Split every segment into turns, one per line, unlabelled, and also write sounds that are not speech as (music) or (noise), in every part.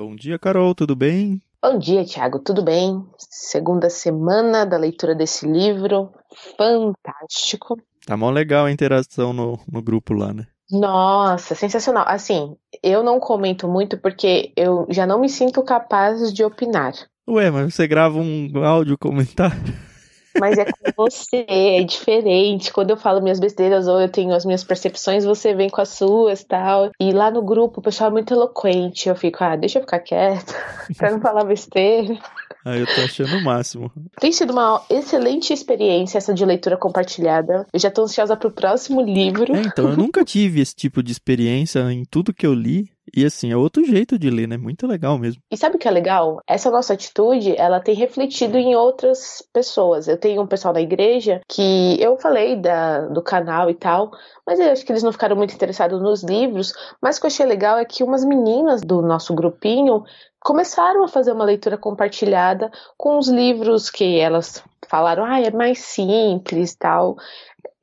Bom dia, Carol, tudo bem?
Bom dia, Tiago, tudo bem? Segunda semana da leitura desse livro, fantástico.
Tá mó legal a interação no, no grupo lá, né?
Nossa, sensacional. Assim, eu não comento muito porque eu já não me sinto capaz de opinar.
Ué, mas você grava um áudio comentário? (laughs)
Mas é com você, é diferente. Quando eu falo minhas besteiras ou eu tenho as minhas percepções, você vem com as suas tal. E lá no grupo o pessoal é muito eloquente. Eu fico, ah, deixa eu ficar quieta, (laughs) pra não falar besteira.
Ah, eu tô achando o máximo.
Tem sido uma excelente experiência essa de leitura compartilhada. Eu já tô ansiosa pro próximo livro.
É, então, eu nunca (laughs) tive esse tipo de experiência em tudo que eu li. E assim, é outro jeito de ler, né? Muito legal mesmo.
E sabe o que é legal? Essa nossa atitude, ela tem refletido em outras pessoas. Eu tenho um pessoal da igreja que eu falei da, do canal e tal, mas eu acho que eles não ficaram muito interessados nos livros. Mas o que eu achei legal é que umas meninas do nosso grupinho começaram a fazer uma leitura compartilhada com os livros que elas falaram, ah, é mais simples tal.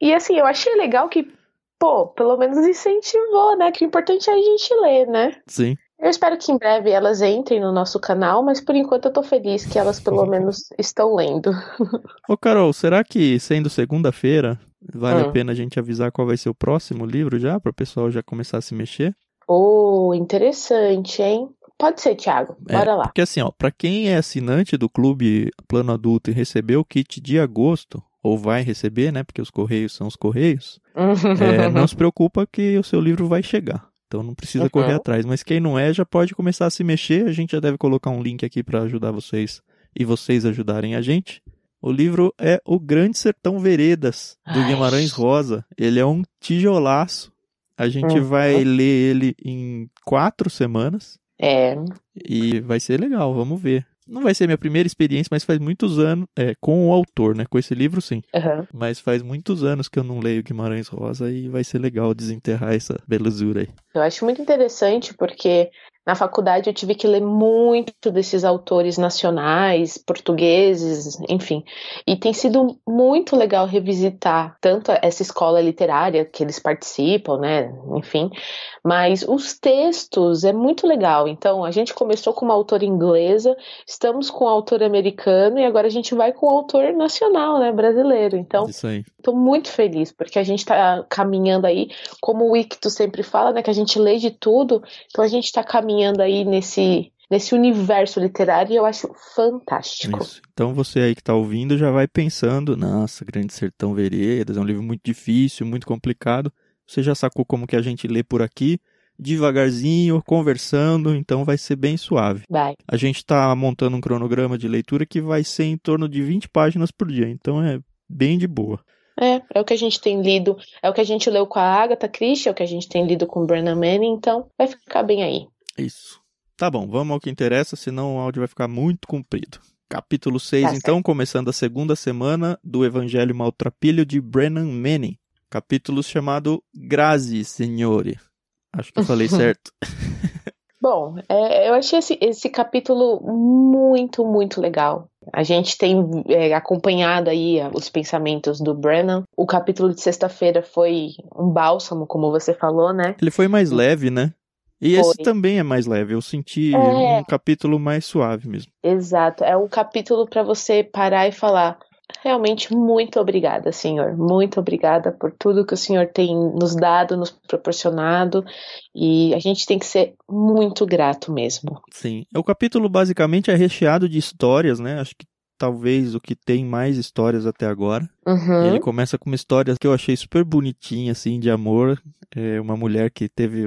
E assim, eu achei legal que pô, pelo menos incentivou, né? Que o importante é a gente ler, né?
Sim.
Eu espero que em breve elas entrem no nosso canal, mas por enquanto eu tô feliz que elas pelo (laughs) menos estão lendo.
Ô Carol, será que sendo segunda-feira, vale hum. a pena a gente avisar qual vai ser o próximo livro já, para o pessoal já começar a se mexer?
Oh, interessante, hein? Pode ser, Thiago. Bora
é,
lá.
Porque assim, ó, para quem é assinante do Clube Plano Adulto e recebeu o kit de agosto, ou vai receber, né? Porque os correios são os correios. é, não se (laughs) preocupa que o seu livro vai chegar. Então não precisa uhum. correr atrás. Mas quem não é já pode começar a se mexer. A gente já deve colocar um link aqui para ajudar vocês e vocês ajudarem a gente. O livro é O Grande Sertão Veredas, do Ai. Guimarães Rosa. Ele é um tijolaço. A gente uhum. vai ler ele em quatro semanas.
É.
E vai ser legal, vamos ver. Não vai ser minha primeira experiência, mas faz muitos anos. É, com o autor, né? Com esse livro, sim.
Uhum.
Mas faz muitos anos que eu não leio Guimarães Rosa e vai ser legal desenterrar essa belezura aí.
Eu acho muito interessante porque na faculdade eu tive que ler muito desses autores nacionais, portugueses, enfim. E tem sido muito legal revisitar tanto essa escola literária que eles participam, né? Enfim, mas os textos é muito legal. Então, a gente começou com uma autora inglesa, estamos com um autor americano e agora a gente vai com um autor nacional, né? Brasileiro. Então, estou muito feliz porque a gente está caminhando aí, como o Ictus sempre fala, né? Que a gente lê de tudo, então a gente está caminhando caminhando aí nesse nesse universo literário e eu acho fantástico.
Isso. Então você aí que está ouvindo já vai pensando, nossa, Grande Sertão Veredas é um livro muito difícil, muito complicado. Você já sacou como que a gente lê por aqui, devagarzinho, conversando, então vai ser bem suave.
Vai.
A gente está montando um cronograma de leitura que vai ser em torno de 20 páginas por dia, então é bem de boa.
É, é o que a gente tem lido, é o que a gente leu com a Agatha Christie, é o que a gente tem lido com o Brennan Manning, então vai ficar bem aí.
Isso. Tá bom, vamos ao que interessa, senão o áudio vai ficar muito comprido. Capítulo 6, tá então, começando a segunda semana do Evangelho Maltrapilho de Brennan Manning. Capítulo chamado Grazi, Signore. Acho que eu falei (laughs) certo.
Bom, é, eu achei esse, esse capítulo muito, muito legal. A gente tem é, acompanhado aí os pensamentos do Brennan. O capítulo de sexta-feira foi um bálsamo, como você falou, né?
Ele foi mais leve, né? E Foi. esse também é mais leve, eu senti é. um capítulo mais suave mesmo.
Exato, é um capítulo para você parar e falar: realmente muito obrigada, Senhor. Muito obrigada por tudo que o Senhor tem nos dado, nos proporcionado. E a gente tem que ser muito grato mesmo.
Sim. O capítulo basicamente é recheado de histórias, né? Acho que talvez o que tem mais histórias até agora.
Uhum.
Ele começa com uma história que eu achei super bonitinha, assim, de amor. É uma mulher que teve,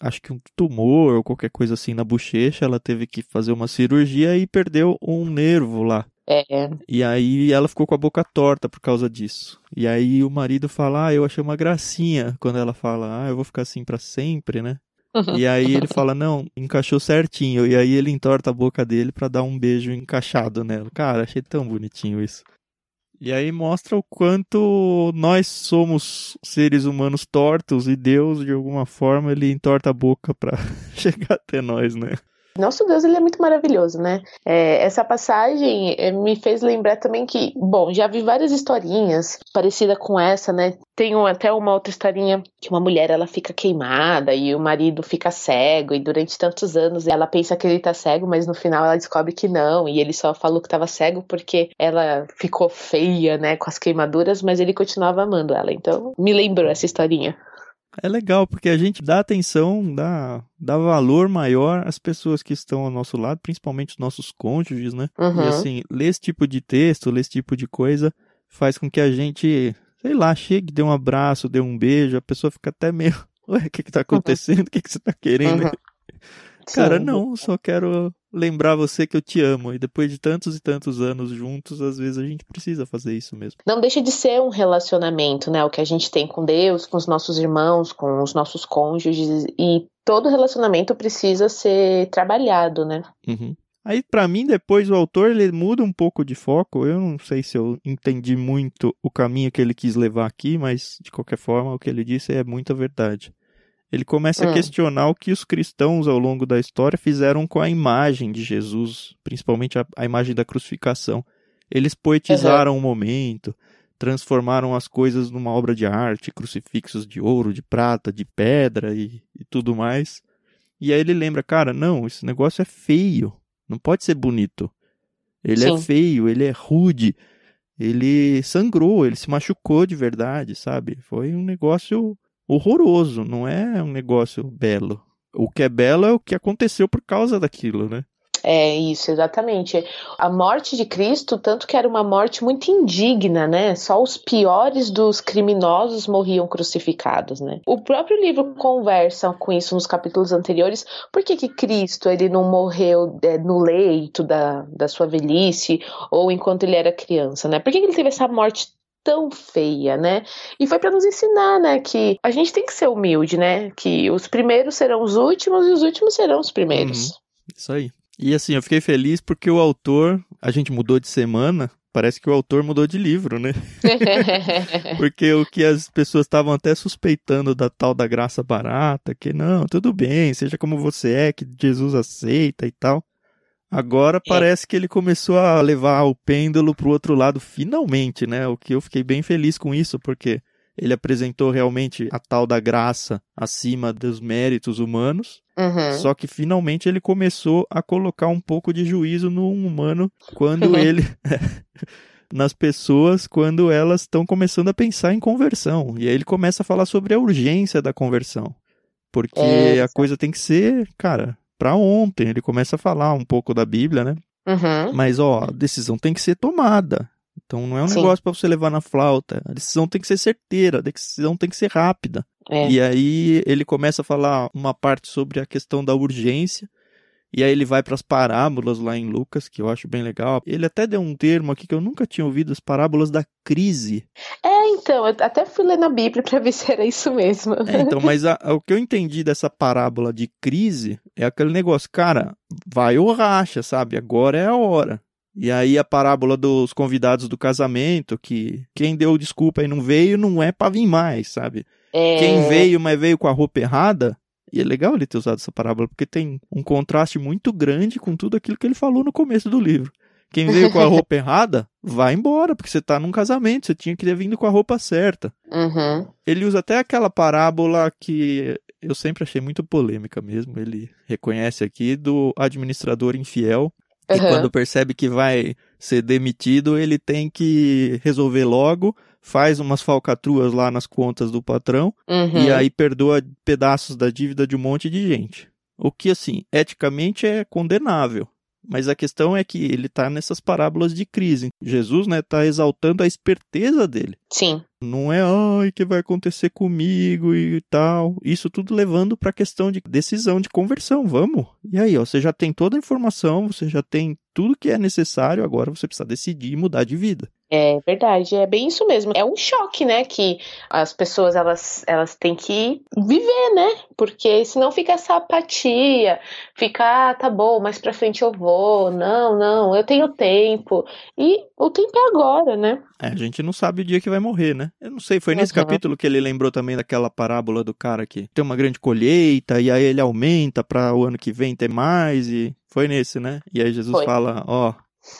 acho que um tumor ou qualquer coisa assim na bochecha, ela teve que fazer uma cirurgia e perdeu um nervo lá.
É.
E aí ela ficou com a boca torta por causa disso. E aí o marido fala, ah, eu achei uma gracinha quando ela fala, ah, eu vou ficar assim para sempre, né? E aí ele fala, não, encaixou certinho. E aí ele entorta a boca dele para dar um beijo encaixado nela. Cara, achei tão bonitinho isso. E aí mostra o quanto nós somos seres humanos tortos e Deus, de alguma forma, ele entorta a boca para (laughs) chegar até nós, né?
Nosso Deus, ele é muito maravilhoso, né? É, essa passagem é, me fez lembrar também que, bom, já vi várias historinhas parecidas com essa, né? Tem até uma outra historinha que uma mulher ela fica queimada e o marido fica cego e durante tantos anos ela pensa que ele tá cego, mas no final ela descobre que não e ele só falou que tava cego porque ela ficou feia, né, com as queimaduras, mas ele continuava amando ela. Então, me lembrou essa historinha.
É legal, porque a gente dá atenção, dá, dá valor maior às pessoas que estão ao nosso lado, principalmente os nossos cônjuges, né?
Uhum.
E assim, ler esse tipo de texto, ler esse tipo de coisa, faz com que a gente, sei lá, chegue, dê um abraço, dê um beijo, a pessoa fica até meio, (laughs) ué, o que que tá acontecendo? O que que você tá querendo?
Uhum.
Cara, não, só quero lembrar você que eu te amo. E depois de tantos e tantos anos juntos, às vezes a gente precisa fazer isso mesmo.
Não deixa de ser um relacionamento, né? O que a gente tem com Deus, com os nossos irmãos, com os nossos cônjuges. E todo relacionamento precisa ser trabalhado, né?
Uhum. Aí, pra mim, depois o autor ele muda um pouco de foco. Eu não sei se eu entendi muito o caminho que ele quis levar aqui, mas de qualquer forma, o que ele disse é muita verdade. Ele começa a
Hum.
questionar o que os cristãos ao longo da história fizeram com a imagem de Jesus, principalmente a, a imagem da crucificação. Eles poetizaram o momento, transformaram as coisas numa obra de arte, crucifixos de ouro, de prata, de pedra e, e tudo mais. E aí ele lembra, cara, não, esse negócio é feio, não pode ser bonito. Ele é
Sim.
feio, ele é rude, ele sangrou, ele se machucou de verdade, sabe? Foi um negócio horroroso, não é um negócio belo. O que é belo é o que aconteceu por causa daquilo, né?
É isso, exatamente. A morte de Cristo, tanto que era uma morte muito indigna, né? Só os piores dos criminosos morriam crucificados, né? O próprio livro conversa com isso nos capítulos anteriores. Por que, que Cristo ele não morreu é, no leito da, da sua velhice ou enquanto ele era criança, né? Por que, que ele teve essa morte tão feia, né? E foi para nos ensinar, né, que a gente tem que ser humilde, né? Que os primeiros serão os últimos e os últimos serão os primeiros.
Isso aí. E assim, eu fiquei feliz porque o autor, a gente mudou de semana, parece que o autor mudou de livro, né? (laughs) Porque o que as pessoas estavam até suspeitando da tal da graça barata, que não, tudo bem, seja como você é, que Jesus aceita e tal. Agora parece que ele começou a levar o pêndulo pro outro lado finalmente, né? O que eu fiquei bem feliz com isso, porque ele apresentou realmente a tal da graça acima dos méritos humanos.
Uhum.
Só que finalmente ele começou a colocar um pouco de juízo no humano quando (laughs) ele. (laughs) nas pessoas quando elas estão começando a pensar em conversão. E aí ele começa a falar sobre a urgência da conversão. Porque
É,
a coisa tem que ser, cara, pra ontem. Ele começa a falar um pouco da Bíblia, né?
Uhum.
Mas, ó, a decisão tem que ser tomada. Então não é um
Sim.
negócio pra você levar na flauta. A decisão tem que ser certeira, a decisão tem que ser rápida.
É.
E aí ele começa a falar uma parte sobre a questão da urgência. E aí ele vai para as parábolas lá em Lucas, que eu acho bem legal. Ele até deu um termo aqui que eu nunca tinha ouvido, as parábolas da crise.
É, então, eu até fui ler na Bíblia pra ver se era isso mesmo.
É, então, mas a- o que eu entendi dessa parábola de crise é aquele negócio, cara, vai ou racha, sabe? Agora é a hora. E aí a parábola dos convidados do casamento, que quem deu desculpa e não veio, não é pra vir mais, sabe?
É,
Quem veio, mas veio com a roupa errada, e é legal ele ter usado essa parábola, porque tem um contraste muito grande com tudo aquilo que ele falou no começo do livro. Quem veio com a (laughs) roupa errada, vai embora, porque você tá num casamento, você tinha que ter vindo com a roupa certa.
Uhum.
Ele usa até aquela parábola que eu sempre achei muito polêmica mesmo, ele reconhece aqui, do administrador infiel, E quando percebe que vai ser demitido, ele tem que resolver logo, faz umas falcatruas lá nas contas do patrão
Uhum.
e aí perdoa pedaços da dívida de um monte de gente. O que, assim, eticamente é condenável. Mas a questão é que ele tá nessas parábolas de crise. Jesus, né, tá exaltando a esperteza dele.
Sim.
Não é, ai, que vai acontecer comigo e tal. Isso tudo levando pra questão de decisão de conversão. Vamos. E aí, ó, você já tem toda a informação, você já tem tudo que é necessário, agora você precisa decidir e mudar de vida.
É verdade, é bem isso mesmo. É um choque, né, que as pessoas elas, elas têm que viver, né? Porque senão fica essa apatia, fica, ah, tá bom, mais pra frente eu vou. Não, não, eu tenho tempo. E o tempo é agora, né?
É, a gente não sabe o dia que vai morrer, né? Eu não sei, foi nesse capítulo que ele lembrou também daquela parábola do cara que tem uma grande colheita e aí ele aumenta para o ano que vem ter mais e foi nesse, né? E aí Jesus
Foi.
fala, ó,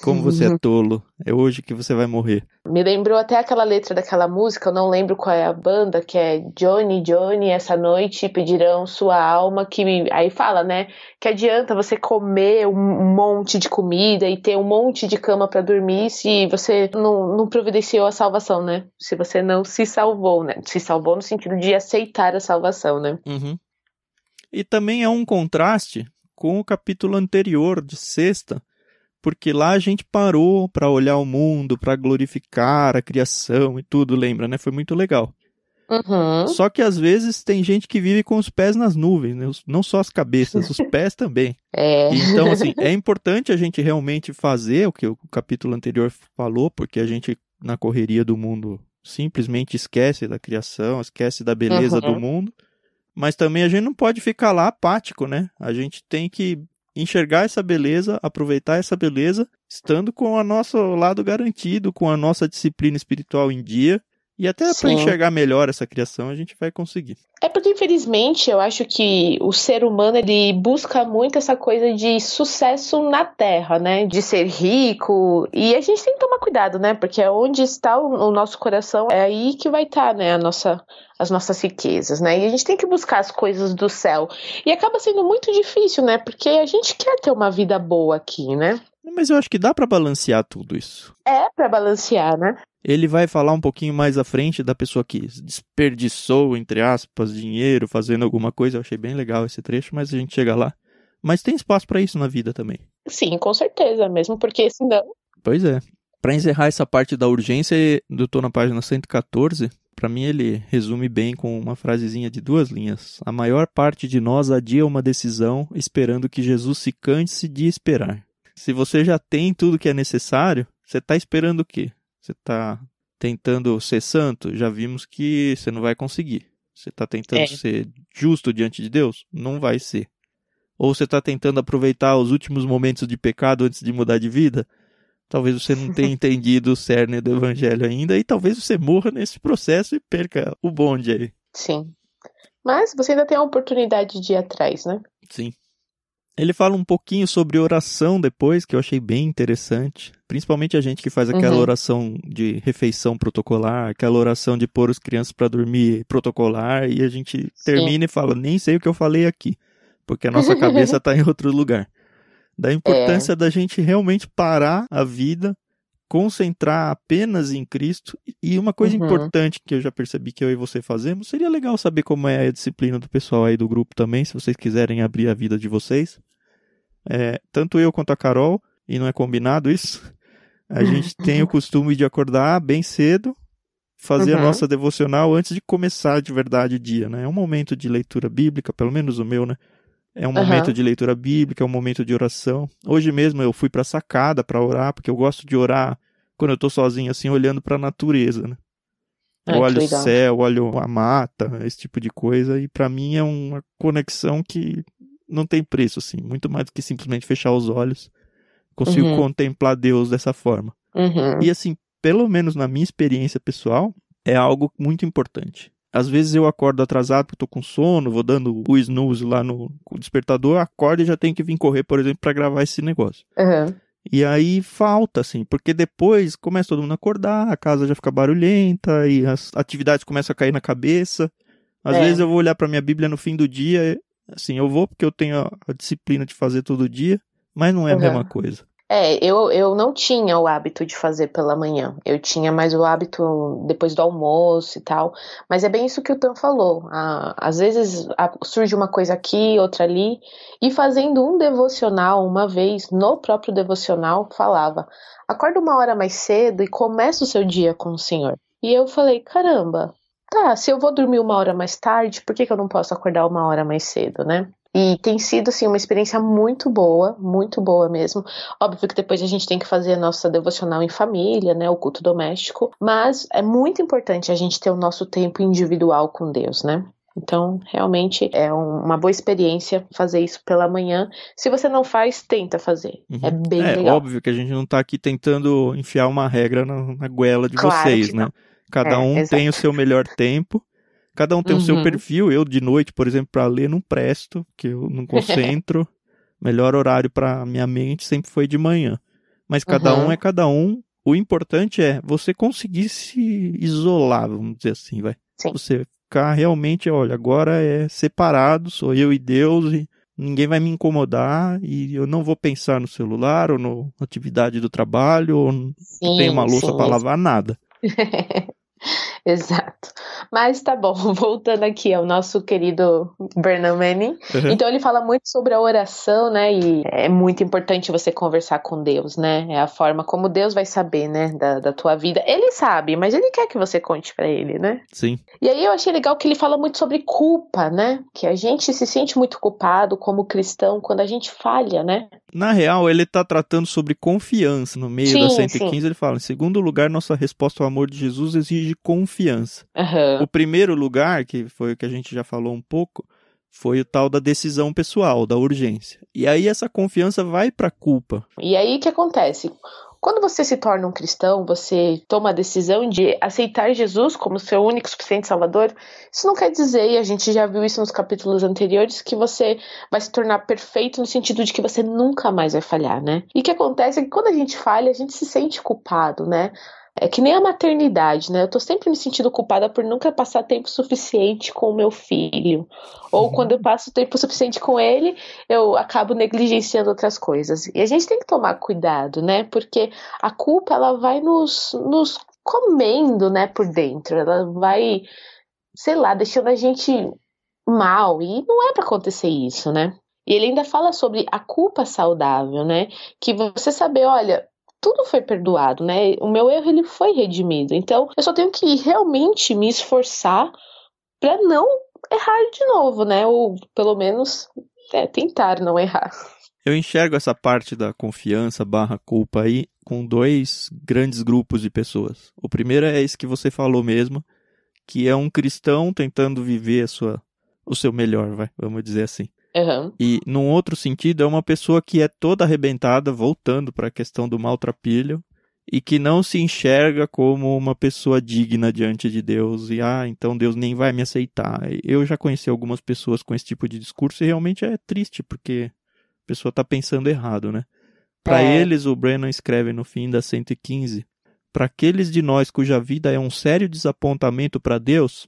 como você é tolo, é hoje que você vai morrer.
Me lembrou até aquela letra daquela música, eu não lembro qual é a banda, que é Johnny, Johnny, essa noite pedirão sua alma, que aí fala, né, que adianta você comer um monte de comida e ter um monte de cama pra dormir se você não, não providenciou a salvação, né? Se você não se salvou, né? Se salvou no sentido de aceitar a salvação, né?
Uhum. E também é um contraste com o capítulo anterior de sexta, porque lá a gente parou para olhar o mundo, para glorificar a criação e tudo, lembra, né? Foi muito legal.
Uhum.
Só que às vezes tem gente que vive com os pés nas nuvens, né? Não só as cabeças, os (laughs) pés também.
É.
Então, assim, é importante a gente realmente fazer o que o capítulo anterior falou, porque a gente, na correria do mundo, simplesmente esquece da criação, esquece da beleza
Uhum.
do mundo. Mas também a gente não pode ficar lá apático, né? A gente tem que enxergar essa beleza, aproveitar essa beleza, estando com o nosso lado garantido, com a nossa disciplina espiritual em dia. E até para enxergar melhor essa criação, a gente vai conseguir.
É porque, infelizmente, eu acho que o ser humano ele busca muito essa coisa de sucesso na Terra, né? De ser rico. E a gente tem que tomar cuidado, né? Porque é onde está o, nosso coração, é aí que vai estar, né? A nossa, as nossas riquezas, né? E a gente tem que buscar as coisas do céu. E acaba sendo muito difícil, né? Porque a gente quer ter uma vida boa aqui, né?
Mas eu acho que dá para balancear tudo isso.
É pra balancear, né?
Ele vai falar um pouquinho mais à frente da pessoa que desperdiçou, entre aspas, dinheiro fazendo alguma coisa. Eu achei bem legal esse trecho, mas a gente chega lá. Mas tem espaço para isso na vida também.
Sim, com certeza, mesmo porque senão.
Pois é. Para encerrar essa parte da urgência, eu tô na página 114. Para mim, ele resume bem com uma frasezinha de duas linhas. A maior parte de nós adia uma decisão esperando que Jesus se canse de esperar. Se você já tem tudo que é necessário, você está esperando o quê? Você está tentando ser santo? Já vimos que você não vai conseguir. Você está tentando
É.
ser justo diante de Deus? Não vai ser. Ou você está tentando aproveitar os últimos momentos de pecado antes de mudar de vida? Talvez você não tenha (laughs) entendido o cerne do evangelho ainda e talvez você morra nesse processo e perca o bonde aí.
Sim. Mas você ainda tem a oportunidade de ir atrás, né?
Sim. Ele fala um pouquinho sobre oração depois, que eu achei bem interessante. Principalmente a gente que faz aquela
Uhum.
oração de refeição protocolar, aquela oração de pôr as crianças para dormir protocolar, e a gente termina e fala, nem sei o que eu falei aqui, porque a nossa (laughs) cabeça está em outro lugar. Da importância da gente realmente parar a vida, concentrar apenas em Cristo. E uma coisa
Uhum.
importante que eu já percebi que eu e você fazemos, seria legal saber como é a disciplina do pessoal aí do grupo também, se vocês quiserem abrir a vida de vocês. É, tanto eu quanto a Carol, e não é combinado isso, a gente (laughs) tem o costume de acordar bem cedo, fazer a
Uhum.
nossa devocional antes de começar de verdade o dia, né? É um momento de leitura bíblica, pelo menos o meu, né? É um
Aham.
momento de leitura bíblica, é um momento de oração. Hoje mesmo eu fui pra sacada pra orar, porque eu gosto de orar quando eu tô sozinho, assim, olhando pra natureza, né? Olho o céu, olho a mata, esse tipo de coisa, e pra mim é uma conexão que não tem preço, assim, muito mais do que simplesmente fechar os olhos. Consigo
Uhum.
contemplar Deus dessa forma.
Uhum.
E assim, pelo menos na minha experiência pessoal, é algo muito importante. Às vezes eu acordo atrasado porque tô com sono, vou dando o snooze lá no despertador, acordo e já tenho que vir correr, por exemplo, para gravar esse negócio.
Uhum.
E aí falta, assim, porque depois começa todo mundo a acordar, a casa já fica barulhenta e as atividades começam a cair na cabeça. Às
É.
vezes eu vou olhar para minha Bíblia no fim do dia, assim, eu vou porque eu tenho a, disciplina de fazer todo dia, mas não é a
Uhum.
mesma coisa.
É, eu, eu não tinha o hábito de fazer pela manhã. Eu tinha mais o hábito depois do almoço e tal. Mas é bem isso que o Tan falou. Ah, às vezes surge uma coisa aqui, outra ali. E fazendo um devocional uma vez, no próprio devocional, falava: acorda uma hora mais cedo e começa o seu dia com o Senhor. E eu falei: caramba, tá, se eu vou dormir uma hora mais tarde, por que, que eu não posso acordar uma hora mais cedo, né? E tem sido, assim, uma experiência muito boa, muito boa mesmo. Óbvio que depois a gente tem que fazer a nossa devocional em família, né, o culto doméstico, mas é muito importante a gente ter o nosso tempo individual com Deus, né? Então, realmente é uma boa experiência fazer isso pela manhã. Se você não faz, tenta fazer. Uhum. É bem é,
legal. É óbvio que a gente não está aqui tentando enfiar uma regra na, na goela de claro vocês, né? Cada é, um exato. tem o seu melhor tempo Cada um tem uhum. o seu uhum. perfil. Eu, de noite, por exemplo, para ler, não presto, porque eu não (laughs) concentro. Melhor horário para minha mente sempre foi de manhã. Mas cada uhum. um é cada um. O importante é você conseguir se isolar, vamos dizer assim, vai. Sim. Você ficar realmente, olha, agora é separado, sou eu e Deus e ninguém vai me incomodar e eu não vou pensar no celular ou na atividade do trabalho ou sim, tem uma louça para lavar, nada. (laughs) (laughs)
Exato. Mas tá bom, (laughs) voltando aqui ao nosso querido Bernard Manning. Uhum. Então ele fala muito sobre a oração, né? E é muito importante você conversar com Deus, né? É a forma como Deus vai saber, né? Da, da tua vida. Ele sabe, mas ele quer que você conte para ele, né?
Sim.
E aí eu achei legal que ele fala muito sobre culpa, né? Que a gente se sente muito culpado como cristão quando a gente falha, né?
Na real, ele está tratando sobre confiança. No meio sim, da 115, sim. ele fala: em segundo lugar, nossa resposta ao amor de Jesus exige confiança.
Uhum.
O primeiro lugar, que foi o que a gente já falou um pouco, foi o tal da decisão pessoal, da urgência. E aí essa confiança vai para a culpa.
E aí o que acontece? Quando você se torna um cristão, você toma a decisão de aceitar Jesus como seu único suficiente salvador, isso não quer dizer, e a gente já viu isso nos capítulos anteriores, que você vai se tornar perfeito no sentido de que você nunca mais vai falhar, né? E o que acontece é que quando a gente falha, a gente se sente culpado, né? É que nem a maternidade, né? Eu tô sempre me sentindo culpada por nunca passar tempo suficiente com o meu filho. Ou uhum. quando eu passo tempo suficiente com ele, eu acabo negligenciando outras coisas. E a gente tem que tomar cuidado, né? Porque a culpa, ela vai nos, nos comendo, né, por dentro. Ela vai, sei lá, deixando a gente mal. E não é para acontecer isso, né? E ele ainda fala sobre a culpa saudável, né? Que você saber, olha, tudo foi perdoado, né? O meu erro ele foi redimido. Então, eu só tenho que realmente me esforçar para não errar de novo, né? Ou pelo menos é, tentar não errar.
Eu enxergo essa parte da confiança barra culpa aí com dois grandes grupos de pessoas. O primeiro é esse que você falou mesmo, que é um cristão tentando viver a sua, o seu melhor, vai, vamos dizer assim.
Uhum.
E, num outro sentido, é uma pessoa que é toda arrebentada, voltando para a questão do maltrapilho, e que não se enxerga como uma pessoa digna diante de Deus, e ah, então Deus nem vai me aceitar. Eu já conheci algumas pessoas com esse tipo de discurso e realmente é triste, porque a pessoa está pensando errado, né? Para é. eles, o Brennan escreve no fim da 115: Para aqueles de nós cuja vida é um sério desapontamento para Deus,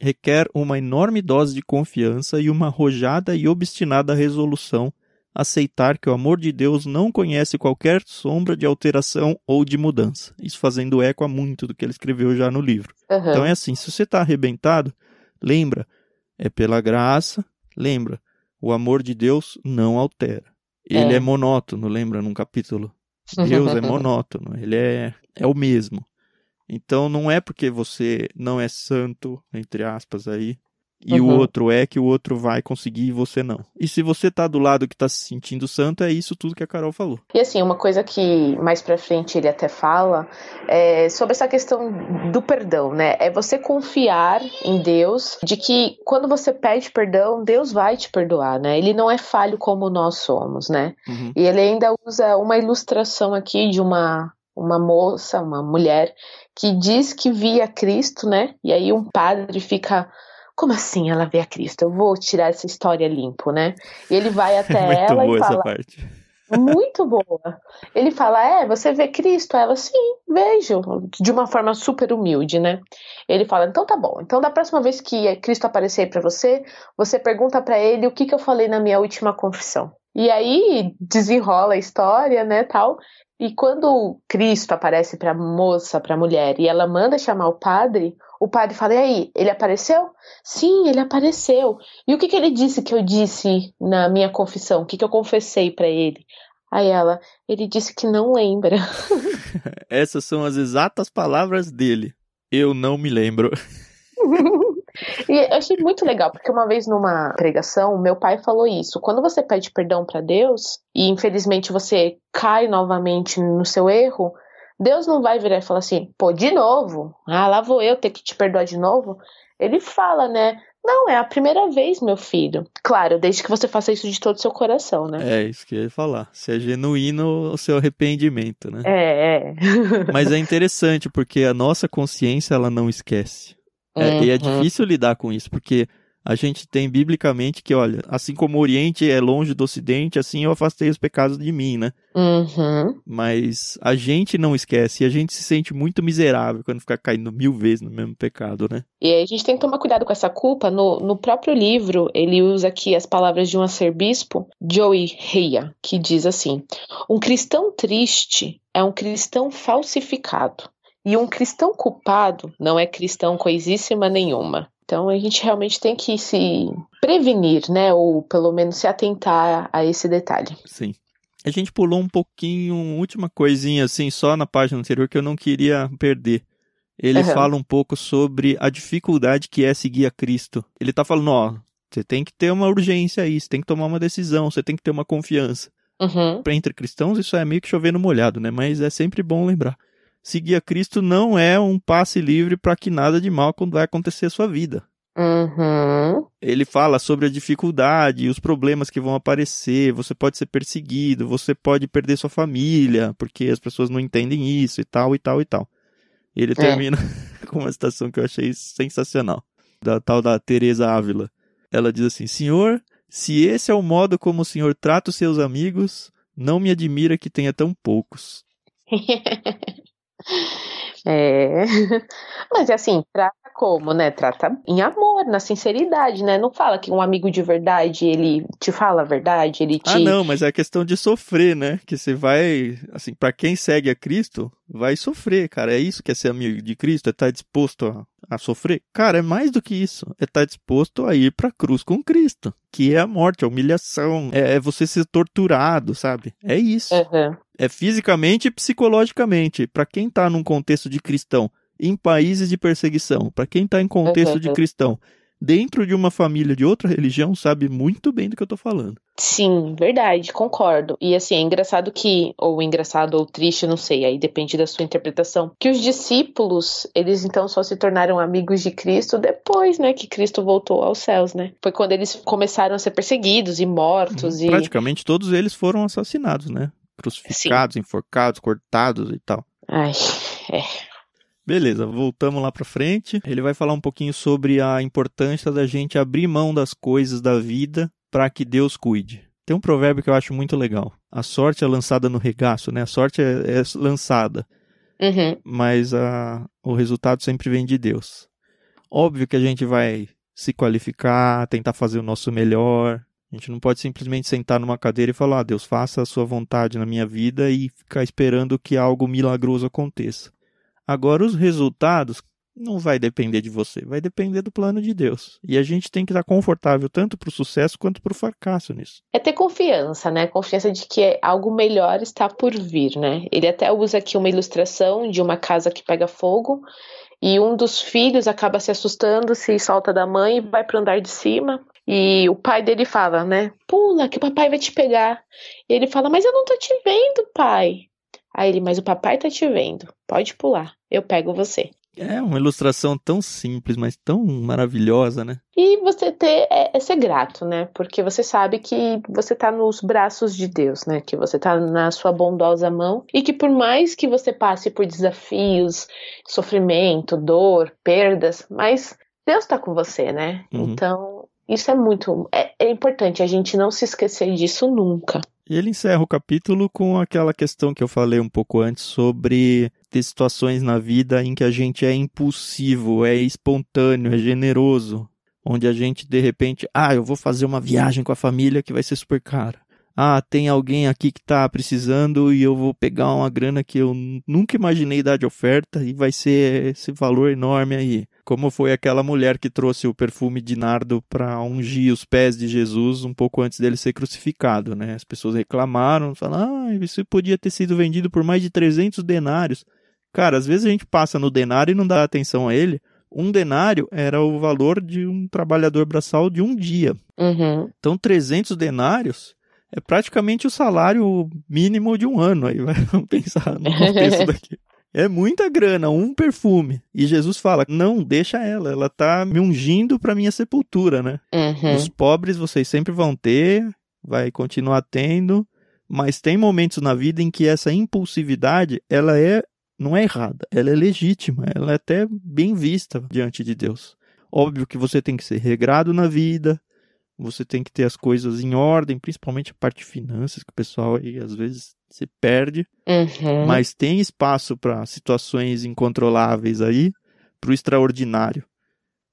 requer uma enorme dose de confiança e uma arrojada e obstinada resolução aceitar que o amor de Deus não conhece qualquer sombra de alteração ou de mudança. Isso fazendo eco a muito do que ele escreveu já no livro. Uhum. Então é assim, se você está arrebentado, lembra, é pela graça, lembra, o amor de Deus não altera. Ele é, é monótono, lembra num capítulo? Deus é (laughs) monótono, ele é, é o mesmo. Então não é porque você não é santo, entre aspas aí, e uhum. o outro é que o outro vai conseguir e você não. E se você tá do lado que tá se sentindo santo, é isso tudo que a Carol falou.
E assim, uma coisa que mais pra frente ele até fala é sobre essa questão do perdão, né? É você confiar em Deus, de que quando você pede perdão, Deus vai te perdoar, né? Ele não é falho como nós somos, né? Uhum. E ele ainda usa uma ilustração aqui de uma uma moça, uma mulher que diz que via Cristo, né? E aí um padre fica como assim ela vê a Cristo? Eu vou tirar essa história limpo, né? E ele vai (laughs) até
Muito
ela
boa
e fala.
Essa parte.
Muito boa. Ele fala: É, você vê Cristo? Ela, sim, vejo. De uma forma super humilde, né? Ele fala: Então tá bom. Então, da próxima vez que Cristo aparecer para você, você pergunta para ele o que, que eu falei na minha última confissão. E aí desenrola a história, né, tal. E quando Cristo aparece para a moça, para a mulher, e ela manda chamar o padre, o padre fala: E aí, ele apareceu? Sim, ele apareceu. E o que, que ele disse que eu disse na minha confissão? O que, que eu confessei para ele? Aí ela: Ele disse que não lembra. (laughs)
Essas são as exatas palavras dele. Eu não me lembro. (laughs)
E eu achei muito legal, porque uma vez numa pregação, meu pai falou isso. Quando você pede perdão para Deus, e infelizmente você cai novamente no seu erro, Deus não vai virar e falar assim, pô, de novo? Ah, lá vou eu ter que te perdoar de novo? Ele fala, né? Não, é a primeira vez, meu filho. Claro, desde que você faça isso de todo o seu coração, né?
É, isso que eu ia falar. Se é genuíno o seu arrependimento, né?
É, é.
Mas é (laughs) interessante, porque a nossa consciência, ela não esquece. É, uhum. E é difícil lidar com isso, porque a gente tem biblicamente que, olha, assim como o Oriente é longe do Ocidente, assim eu afastei os pecados de mim, né?
Uhum.
Mas a gente não esquece e a gente se sente muito miserável quando fica caindo mil vezes no mesmo pecado, né?
E aí a gente tem que tomar cuidado com essa culpa. No, no próprio livro, ele usa aqui as palavras de um arcebispo, Joey Reia, que diz assim: Um cristão triste é um cristão falsificado. E um cristão culpado não é cristão coisíssima nenhuma. Então a gente realmente tem que se prevenir, né? Ou pelo menos se atentar a esse detalhe.
Sim. A gente pulou um pouquinho, última coisinha assim, só na página anterior que eu não queria perder. Ele uhum. fala um pouco sobre a dificuldade que é seguir a Cristo. Ele tá falando, ó, você tem que ter uma urgência aí, você tem que tomar uma decisão, você tem que ter uma confiança.
Uhum.
Entre cristãos isso é meio que chovendo molhado, né? Mas é sempre bom lembrar seguir a Cristo não é um passe livre para que nada de mal vai acontecer à sua vida.
Uhum.
Ele fala sobre a dificuldade, os problemas que vão aparecer. Você pode ser perseguido, você pode perder sua família, porque as pessoas não entendem isso e tal e tal e tal. E ele é. termina (laughs) com uma citação que eu achei sensacional, da tal da Teresa Ávila. Ela diz assim: Senhor, se esse é o modo como o senhor trata os seus amigos, não me admira que tenha tão poucos. (laughs) (laughs)
É. (laughs) Mas é assim, trata como, né? Trata em amor, na sinceridade, né? Não fala que um amigo de verdade, ele te fala a verdade, ele te.
Ah, não, mas é questão de sofrer, né? Que você vai, assim, para quem segue a Cristo, vai sofrer, cara. É isso que é ser amigo de Cristo, é estar tá disposto a, a sofrer. Cara, é mais do que isso. É estar tá disposto a ir pra cruz com Cristo, que é a morte, a humilhação, é, é você ser torturado, sabe? É isso.
Uhum.
É fisicamente e psicologicamente. Para quem tá num contexto de cristão, em países de perseguição, para quem está em contexto uhum. de cristão, dentro de uma família de outra religião, sabe muito bem do que eu tô falando.
Sim, verdade, concordo. E assim, é engraçado que, ou engraçado ou triste, não sei, aí depende da sua interpretação, que os discípulos, eles então só se tornaram amigos de Cristo depois, né, que Cristo voltou aos céus, né? Foi quando eles começaram a ser perseguidos e mortos
e... Praticamente todos eles foram assassinados, né? Crucificados, Sim. enforcados, cortados e tal.
Ai, é.
Beleza, voltamos lá para frente. Ele vai falar um pouquinho sobre a importância da gente abrir mão das coisas da vida para que Deus cuide. Tem um provérbio que eu acho muito legal. A sorte é lançada no regaço, né? A sorte é, é lançada,
uhum.
mas a, o resultado sempre vem de Deus. Óbvio que a gente vai se qualificar, tentar fazer o nosso melhor. A gente não pode simplesmente sentar numa cadeira e falar: ah, Deus, faça a sua vontade na minha vida e ficar esperando que algo milagroso aconteça. Agora, os resultados não vai depender de você, vai depender do plano de Deus. E a gente tem que estar confortável tanto para o sucesso quanto para o fracasso nisso.
É ter confiança, né? Confiança de que algo melhor está por vir, né? Ele até usa aqui uma ilustração de uma casa que pega fogo e um dos filhos acaba se assustando, se solta da mãe e vai para o andar de cima. E o pai dele fala, né? Pula, que o papai vai te pegar. E ele fala, mas eu não tô te vendo, pai. Aí ele, mas o papai tá te vendo. Pode pular. Eu pego você.
É uma ilustração tão simples, mas tão maravilhosa, né?
E você ter é, é, ser grato, né? Porque você sabe que você tá nos braços de Deus, né? Que você tá na sua bondosa mão e que por mais que você passe por desafios, sofrimento, dor, perdas, mas Deus tá com você, né? Uhum. Então, isso é muito é, é importante a gente não se esquecer disso nunca.
E ele encerra o capítulo com aquela questão que eu falei um pouco antes sobre ter situações na vida em que a gente é impulsivo, é espontâneo, é generoso, onde a gente de repente, ah, eu vou fazer uma viagem com a família que vai ser super cara. Ah, tem alguém aqui que tá precisando e eu vou pegar uma grana que eu nunca imaginei dar de oferta e vai ser esse valor enorme aí. Como foi aquela mulher que trouxe o perfume de nardo para ungir os pés de Jesus um pouco antes dele ser crucificado, né? As pessoas reclamaram, falaram, ah, isso podia ter sido vendido por mais de 300 denários. Cara, às vezes a gente passa no denário e não dá atenção a ele. Um denário era o valor de um trabalhador braçal de um dia.
Uhum.
Então, 300 denários é praticamente o salário mínimo de um ano. Aí (laughs) vamos pensar no contexto (laughs) daqui. É muita grana, um perfume. E Jesus fala: não, deixa ela, ela tá me ungindo para minha sepultura, né?
Uhum.
Os pobres vocês sempre vão ter, vai continuar tendo, mas tem momentos na vida em que essa impulsividade, ela é não é errada, ela é legítima, ela é até bem vista diante de Deus. Óbvio que você tem que ser regrado na vida, você tem que ter as coisas em ordem, principalmente a parte de finanças, que o pessoal aí às vezes se perde.
Uhum.
Mas tem espaço para situações incontroláveis aí, para o extraordinário.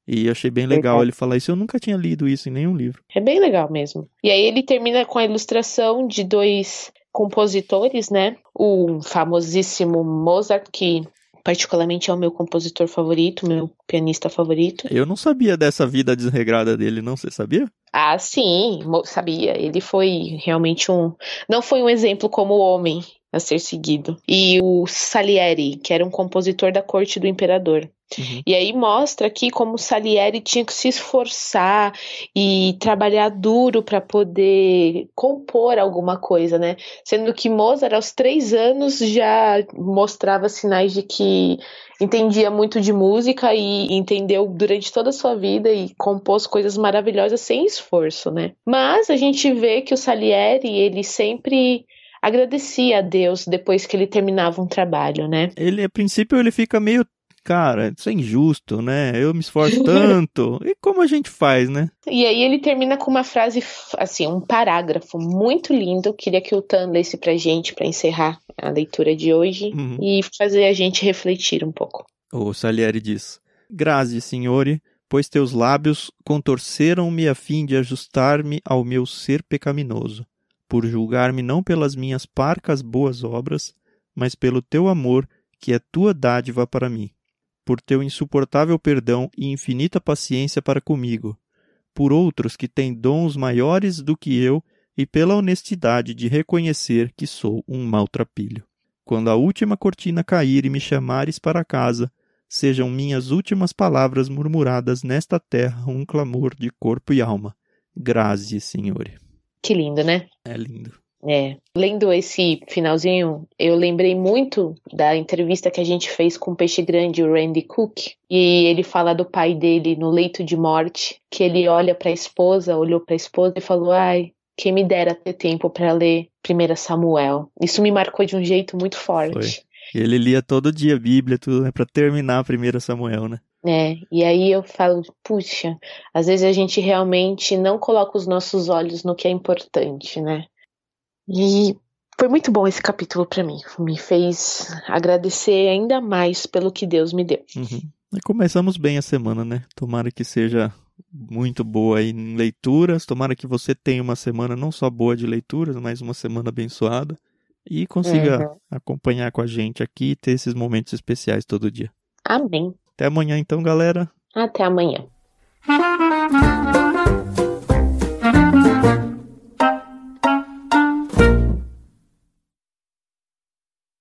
E achei bem legal
Legal.
ele falar isso. Eu nunca tinha lido isso em nenhum livro.
É bem legal mesmo. E aí ele termina com a ilustração de dois compositores, né? O famosíssimo Mozart, que particularmente é o meu compositor favorito, meu pianista favorito.
Eu não sabia dessa vida desregrada dele, não. Você sabia?
Ah, sim, sabia. Ele foi realmente um. Não foi um exemplo como homem a ser seguido. E o Salieri, que era um compositor da corte do imperador.
Uhum.
E aí mostra aqui como Salieri tinha que se esforçar e trabalhar duro para poder compor alguma coisa, né? Sendo que Mozart, aos três anos, já mostrava sinais de que entendia muito de música e entendeu durante toda a sua vida e compôs coisas maravilhosas sem esforço, né? Mas a gente vê que o Salieri, ele sempre agradecia a Deus depois que ele terminava um trabalho, né?
Ele, a princípio, ele fica meio. Cara, isso é injusto, né? Eu me esforço (laughs) tanto. E como a gente faz, né?
E aí ele termina com uma frase, assim, um parágrafo muito lindo. Queria que o Tan lesse pra gente para encerrar a leitura de hoje
Uhum.
e fazer a gente refletir um pouco.
O Salieri diz: Grazie, Signore, pois teus lábios contorceram-me a fim de ajustar-me ao meu ser pecaminoso, por julgar-me não pelas minhas parcas boas obras, mas pelo teu amor, que é tua dádiva para mim, por teu insuportável perdão e infinita paciência para comigo, por outros que têm dons maiores do que eu e pela honestidade de reconhecer que sou um maltrapilho. Quando a última cortina cair e me chamares para casa, sejam minhas últimas palavras murmuradas nesta terra um clamor de corpo e alma. Grazie, Signore.
Que lindo, né?
É lindo.
É. Lendo esse finalzinho, eu lembrei muito da entrevista que a gente fez com o Peixe Grande, o Randy Cook, e ele fala do pai dele no leito de morte, que ele olha para a esposa, olhou para a esposa e falou: "Ai, quem me dera ter tempo para ler 1 Samuel". Isso me marcou de um jeito muito forte.
Foi. E ele lia todo dia a Bíblia, tudo, né, para terminar a primeira Samuel, né?
É, e aí eu falo, puxa, às vezes a gente realmente não coloca os nossos olhos no que é importante, né? E foi muito bom esse capítulo para mim. Me fez agradecer ainda mais pelo que Deus me deu.
Uhum. E começamos bem a semana, né? Tomara que seja muito boa aí em leituras. Tomara que você tenha uma semana não só boa de leituras, mas uma semana abençoada. E consiga
Uhum.
acompanhar com a gente aqui e ter esses momentos especiais todo dia.
Amém.
Até amanhã então, galera.
Até amanhã.